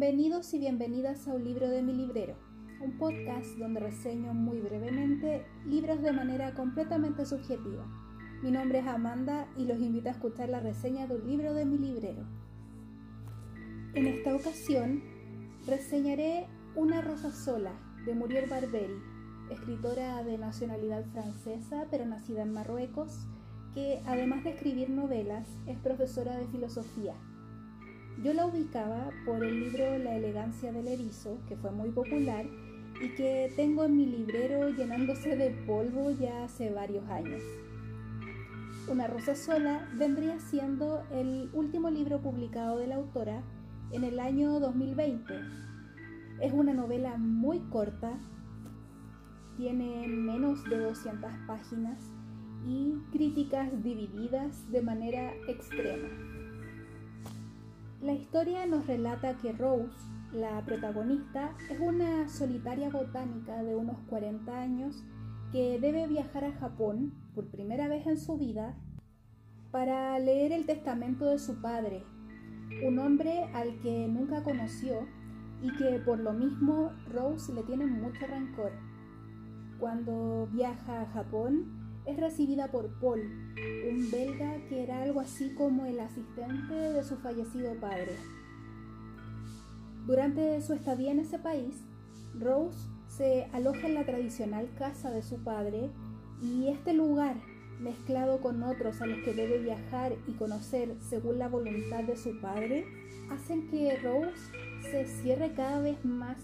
Bienvenidos y bienvenidas a un libro de mi librero, un podcast donde reseño muy brevemente libros de manera completamente subjetiva. Mi nombre es Amanda y los invito a escuchar la reseña de un libro de mi librero. En esta ocasión reseñaré Una rosa sola de Muriel Barberi, escritora de nacionalidad francesa pero nacida en Marruecos, que además de escribir novelas es profesora de filosofía yo la ubicaba por el libro La elegancia del erizo, que fue muy popular y que tengo en mi librero llenándose de polvo ya hace varios años. Una rosa sola vendría siendo el último libro publicado de la autora en el año 2020. Es una novela muy corta, tiene menos de 200 páginas y críticas divididas de manera extrema. La historia nos relata que Rose, la protagonista, es una solitaria botánica de unos 40 años que debe viajar a Japón por primera vez en su vida para leer el testamento de su padre, un hombre al que nunca conoció y que por lo mismo Rose le tiene mucho rencor. Cuando viaja a Japón, es recibida por Paul, un belga que era algo así como el asistente de su fallecido padre. Durante su estadía en ese país, Rose se aloja en la tradicional casa de su padre y este lugar, mezclado con otros a los que debe viajar y conocer según la voluntad de su padre, hacen que Rose se cierre cada vez más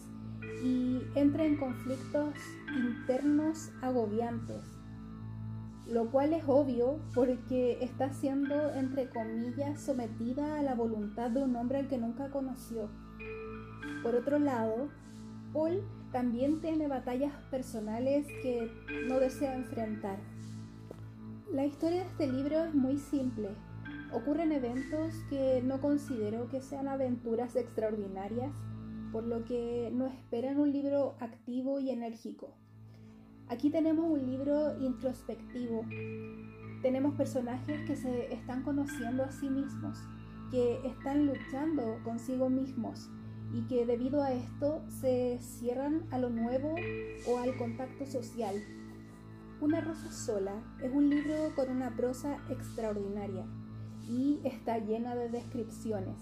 y entre en conflictos internos agobiantes lo cual es obvio porque está siendo, entre comillas, sometida a la voluntad de un hombre al que nunca conoció. Por otro lado, Paul también tiene batallas personales que no desea enfrentar. La historia de este libro es muy simple. Ocurren eventos que no considero que sean aventuras extraordinarias, por lo que no esperan un libro activo y enérgico. Aquí tenemos un libro introspectivo. Tenemos personajes que se están conociendo a sí mismos, que están luchando consigo mismos y que debido a esto se cierran a lo nuevo o al contacto social. Una rosa sola es un libro con una prosa extraordinaria y está llena de descripciones.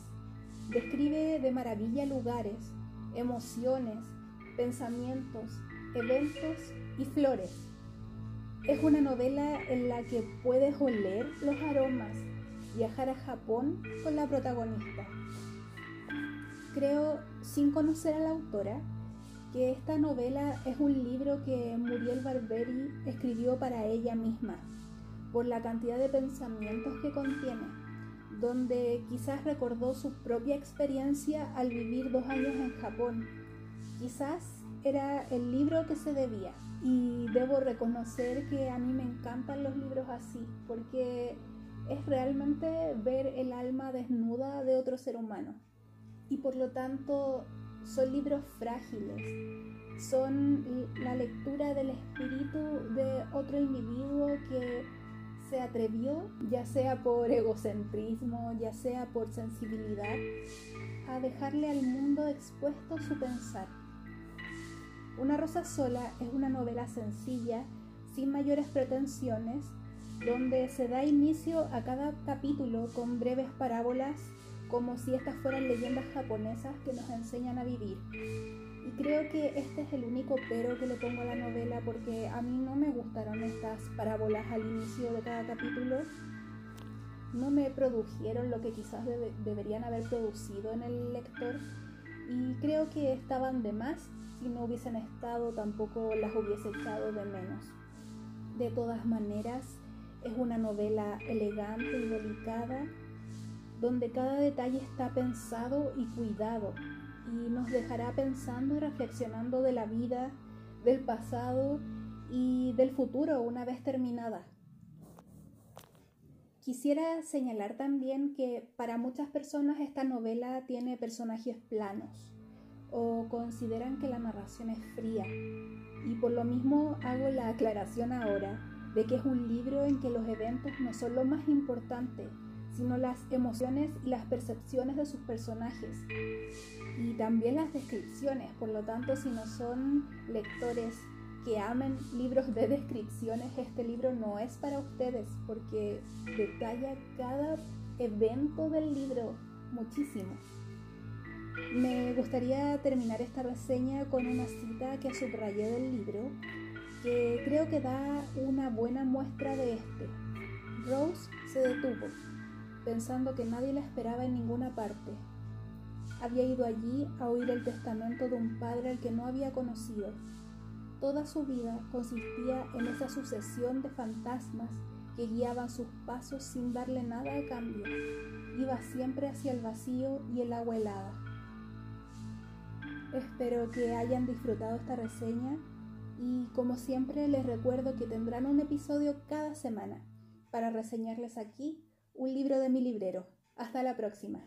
Describe de maravilla lugares, emociones, pensamientos, eventos y flores. Es una novela en la que puedes oler los aromas, viajar a Japón con la protagonista. Creo, sin conocer a la autora, que esta novela es un libro que Muriel Barberi escribió para ella misma, por la cantidad de pensamientos que contiene, donde quizás recordó su propia experiencia al vivir dos años en Japón. Quizás era el libro que se debía. Y debo reconocer que a mí me encantan los libros así, porque es realmente ver el alma desnuda de otro ser humano. Y por lo tanto son libros frágiles, son la lectura del espíritu de otro individuo que se atrevió, ya sea por egocentrismo, ya sea por sensibilidad, a dejarle al mundo expuesto su pensar. Una rosa sola es una novela sencilla, sin mayores pretensiones, donde se da inicio a cada capítulo con breves parábolas como si estas fueran leyendas japonesas que nos enseñan a vivir. Y creo que este es el único pero que le pongo a la novela porque a mí no me gustaron estas parábolas al inicio de cada capítulo. No me produjeron lo que quizás deberían haber producido en el lector y creo que estaban de más si no hubiesen estado tampoco las hubiese echado de menos. De todas maneras, es una novela elegante y delicada donde cada detalle está pensado y cuidado y nos dejará pensando y reflexionando de la vida, del pasado y del futuro una vez terminada. Quisiera señalar también que para muchas personas esta novela tiene personajes planos o consideran que la narración es fría. Y por lo mismo hago la aclaración ahora de que es un libro en que los eventos no son lo más importante, sino las emociones y las percepciones de sus personajes y también las descripciones. Por lo tanto, si no son lectores que amen libros de descripciones, este libro no es para ustedes porque detalla cada evento del libro muchísimo. Me gustaría terminar esta reseña con una cita que subrayé del libro que creo que da una buena muestra de este. Rose se detuvo, pensando que nadie la esperaba en ninguna parte. Había ido allí a oír el testamento de un padre al que no había conocido. Toda su vida consistía en esa sucesión de fantasmas que guiaban sus pasos sin darle nada a cambio. Iba siempre hacia el vacío y el agua helada. Espero que hayan disfrutado esta reseña y como siempre les recuerdo que tendrán un episodio cada semana para reseñarles aquí un libro de mi librero. Hasta la próxima.